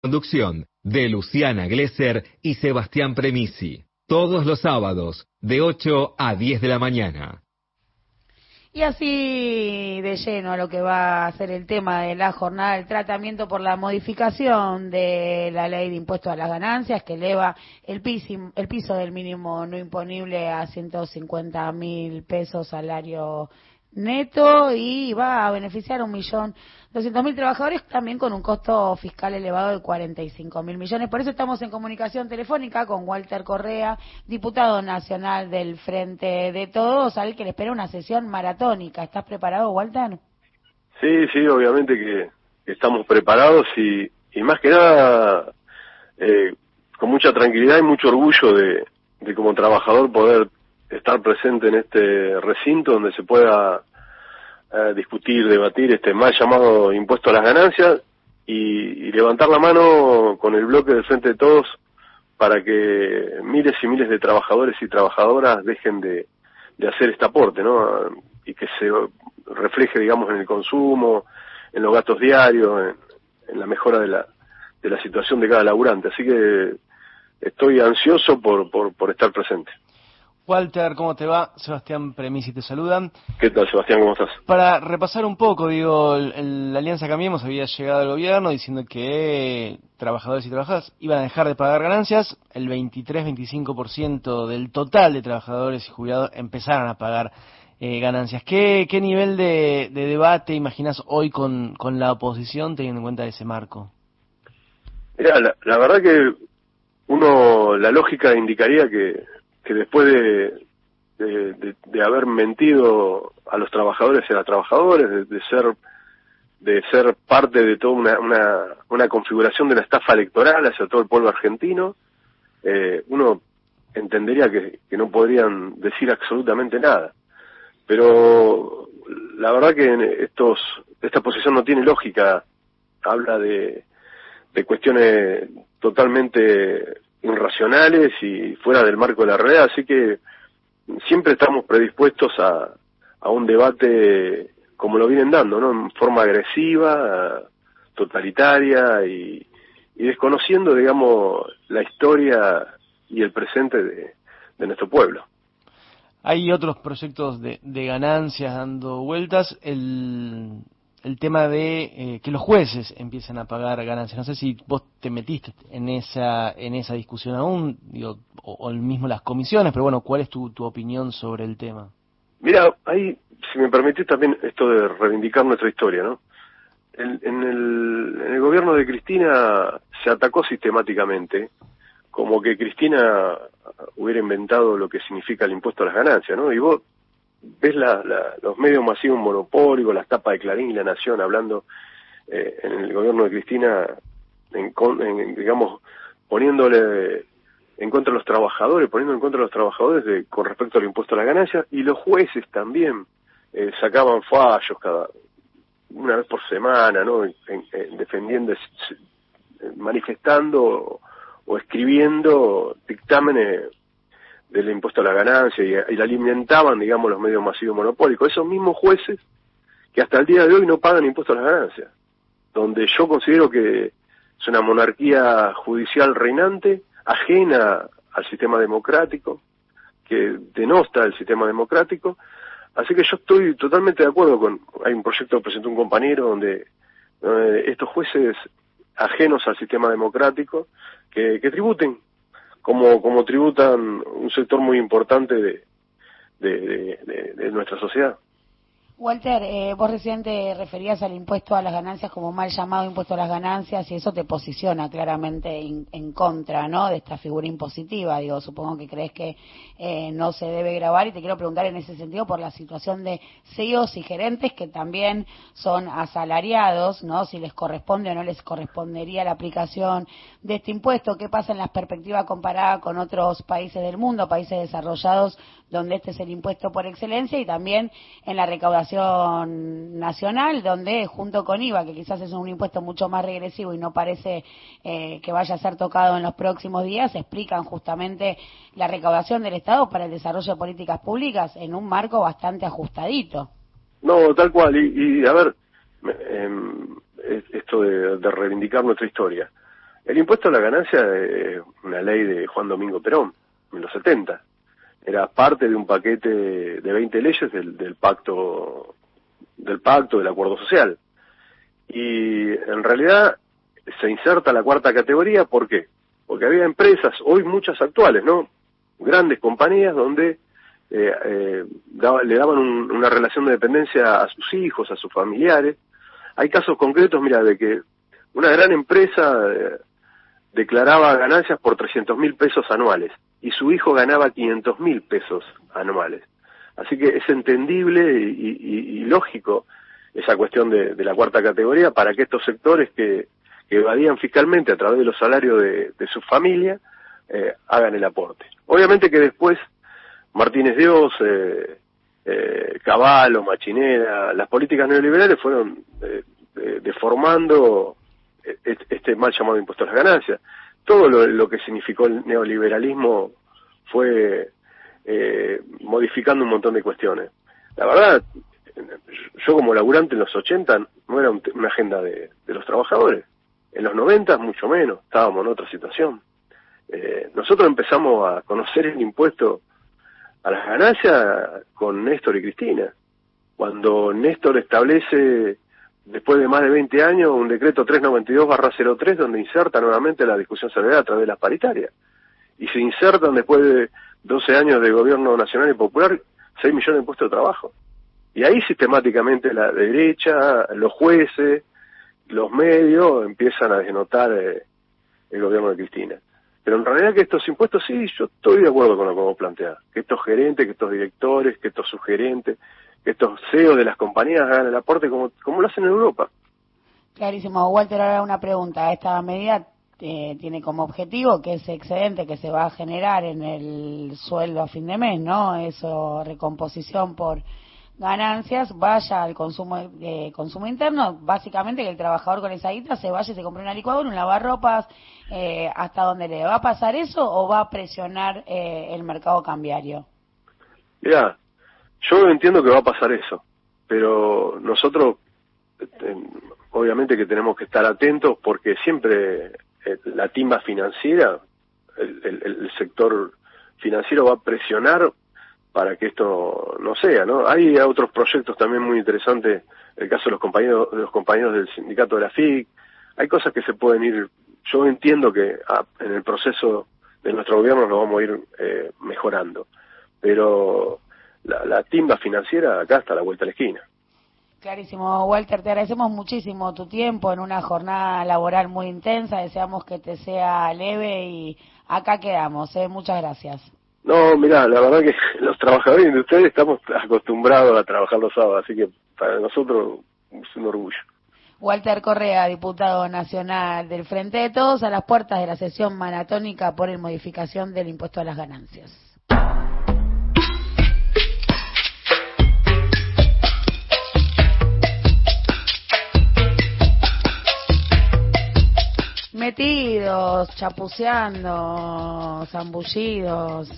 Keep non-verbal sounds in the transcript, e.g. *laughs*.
Conducción de Luciana Glesser y Sebastián Premisi. Todos los sábados, de 8 a 10 de la mañana. Y así de lleno a lo que va a ser el tema de la jornada del tratamiento por la modificación de la ley de impuestos a las ganancias que eleva el el piso del mínimo no imponible a 150 mil pesos salario neto y va a beneficiar a un millón doscientos mil trabajadores también con un costo fiscal elevado de 45 mil millones. Por eso estamos en comunicación telefónica con Walter Correa, diputado nacional del Frente de Todos, al que le espera una sesión maratónica. ¿Estás preparado, Walter? Sí, sí, obviamente que estamos preparados y, y más que nada eh, con mucha tranquilidad y mucho orgullo de, de como trabajador poder estar presente en este recinto donde se pueda eh, discutir, debatir este mal llamado impuesto a las ganancias y, levantar la mano con el bloque del Frente de Todos para que miles y miles de trabajadores y trabajadoras dejen de, hacer este aporte, ¿no? Y que se refleje, digamos, en el consumo, en los gastos diarios, en, la mejora de la, de la situación de cada laburante. Así que estoy ansioso por, por estar presente. Walter, ¿cómo te va? Sebastián Premisi te saludan. ¿Qué tal, Sebastián? ¿Cómo estás? Para repasar un poco, digo, la Alianza Cambiemos había llegado al gobierno diciendo que trabajadores y trabajadoras iban a dejar de pagar ganancias, el 23-25% del total de trabajadores y jubilados empezaron a pagar eh, ganancias. ¿Qué, ¿Qué, nivel de, de debate imaginas hoy con, con, la oposición teniendo en cuenta ese marco? Mira, la, la verdad que uno, la lógica indicaría que que después de, de, de, haber mentido a los trabajadores y a las trabajadoras, de, ser de ser parte de toda una, una, una, configuración de la estafa electoral hacia todo el pueblo argentino, eh, uno entendería que, que, no podrían decir absolutamente nada. Pero la verdad que estos, esta posición no tiene lógica, habla de, de cuestiones totalmente irracionales y fuera del marco de la realidad, así que siempre estamos predispuestos a, a un debate como lo vienen dando, ¿no? En forma agresiva, totalitaria y, y desconociendo, digamos, la historia y el presente de, de nuestro pueblo. Hay otros proyectos de, de ganancias dando vueltas. El, el tema de eh, que los jueces empiecen a pagar ganancias. No sé si vos te metiste en esa en esa discusión aún, digo, o, o mismo las comisiones, pero bueno, ¿cuál es tu, tu opinión sobre el tema? Mira, ahí, si me permitís también esto de reivindicar nuestra historia, ¿no? En, el, en el gobierno de Cristina se atacó sistemáticamente como que Cristina hubiera inventado lo que significa el impuesto a las ganancias, ¿no? Y vos ves la, la, los medios masivos monopólicos, las tapas de Clarín y La Nación hablando eh, en el gobierno de Cristina, en, en, digamos, poniéndole en contra de los trabajadores, poniendo en contra de los trabajadores de, con respecto al impuesto a la ganancia, y los jueces también eh, sacaban fallos cada una vez por semana, ¿no? En, en, defendiendo, manifestando o escribiendo dictámenes del impuesto a la ganancia y, la alimentaban, digamos, los medios masivos monopólicos. Esos mismos jueces que hasta el día de hoy no pagan impuesto a las ganancias, donde yo considero que es una monarquía judicial reinante, ajena al sistema democrático, que denosta el sistema democrático. Así que yo estoy totalmente de acuerdo con, hay un proyecto que presentó un compañero donde eh, estos jueces ajenos al sistema democrático, que, que tributen como, como tributan un sector muy importante de, de, de, de nuestra sociedad. Walter, eh, vos recién te referías al impuesto a las ganancias como mal llamado impuesto a las ganancias y eso te posiciona claramente en, en contra, ¿no? De esta figura impositiva. Digo, supongo que crees que eh, no se debe grabar y te quiero preguntar en ese sentido por la situación de CEOs y gerentes que también son asalariados, ¿no? Si les corresponde o no les correspondería la aplicación de este impuesto. ¿Qué pasa en la perspectiva comparada con otros países del mundo, países desarrollados donde este es el impuesto por excelencia y también en la recaudación nacional, donde junto con IVA, que quizás es un impuesto mucho más regresivo y no parece eh, que vaya a ser tocado en los próximos días, explican justamente la recaudación del Estado para el desarrollo de políticas públicas en un marco bastante ajustadito. No, tal cual. Y, y a ver, eh, esto de, de reivindicar nuestra historia. El impuesto a la ganancia es una ley de Juan Domingo Perón, en los 70. Era parte de un paquete de 20 leyes del, del pacto, del pacto, del acuerdo social. Y en realidad se inserta la cuarta categoría, ¿por qué? Porque había empresas, hoy muchas actuales, ¿no? Grandes compañías donde eh, eh, le daban una relación de dependencia a sus hijos, a sus familiares. Hay casos concretos, mira, de que una gran empresa eh, declaraba ganancias por 300 mil pesos anuales y su hijo ganaba 500 mil pesos anuales. Así que es entendible y, lógico esa cuestión de, la cuarta categoría para que estos sectores que, evadían fiscalmente a través de los salarios de, su familia eh, hagan el aporte. Obviamente que después Martínez Dios, eh, eh, Caballo, Machinera, las políticas neoliberales fueron eh, deformando este mal llamado impuesto a las ganancias. Todo lo, que significó el neoliberalismo fue eh, modificando un montón de cuestiones. La verdad, yo como laburante en los 80 no era una agenda de, los trabajadores. En los 90 mucho menos, estábamos en otra situación. Eh, nosotros empezamos a conocer el impuesto a las ganancias con Néstor y Cristina. Cuando Néstor establece después de más de 20 años, un decreto 392-03 donde inserta nuevamente la discusión salarial a través de las paritarias. Y se insertan después de 12 años de gobierno nacional y popular 6 millones de puestos de trabajo. Y ahí sistemáticamente la derecha, los jueces, los medios empiezan a desnotar eh, el gobierno de Cristina. Pero en realidad que estos impuestos, sí, yo estoy de acuerdo con lo que vos planteás, que estos gerentes, que estos directores, que estos sugerentes, estos CEOs de las compañías hagan el aporte como, como lo hacen en Europa. Clarísimo. Walter, ahora una pregunta. Esta medida eh, tiene como objetivo que ese excedente que se va a generar en el sueldo a fin de mes, ¿no? Eso, recomposición por ganancias, vaya al consumo eh, consumo interno, básicamente que el trabajador con esa guita se vaya y se compre una licuadora, un lavarropas, eh, hasta donde le va a pasar eso o va a presionar eh, el mercado cambiario. Ya, yo entiendo que va a pasar eso, pero nosotros este, obviamente que tenemos que estar atentos porque siempre eh, la timba financiera, el, sector financiero va a presionar para que esto no sea, ¿no? Hay otros proyectos también muy interesantes, el caso de los compañeros, de los compañeros del sindicato de la FIC, hay cosas que se pueden ir, yo entiendo que ah, en el proceso de nuestro gobierno lo vamos a ir eh, mejorando, pero la, timba financiera acá está a la vuelta de la esquina. Clarísimo, Walter, te agradecemos muchísimo tu tiempo en una jornada laboral muy intensa, deseamos que te sea leve y acá quedamos, ¿eh? muchas gracias. No, mira, la verdad que *laughs* los trabajadores de ustedes estamos acostumbrados a trabajar los sábados, así que para nosotros es un orgullo. Walter Correa, diputado nacional del Frente de Todos, a las puertas de la sesión maratónica por el modificación del impuesto a las ganancias. Metidos, chapuceando, zambullidos,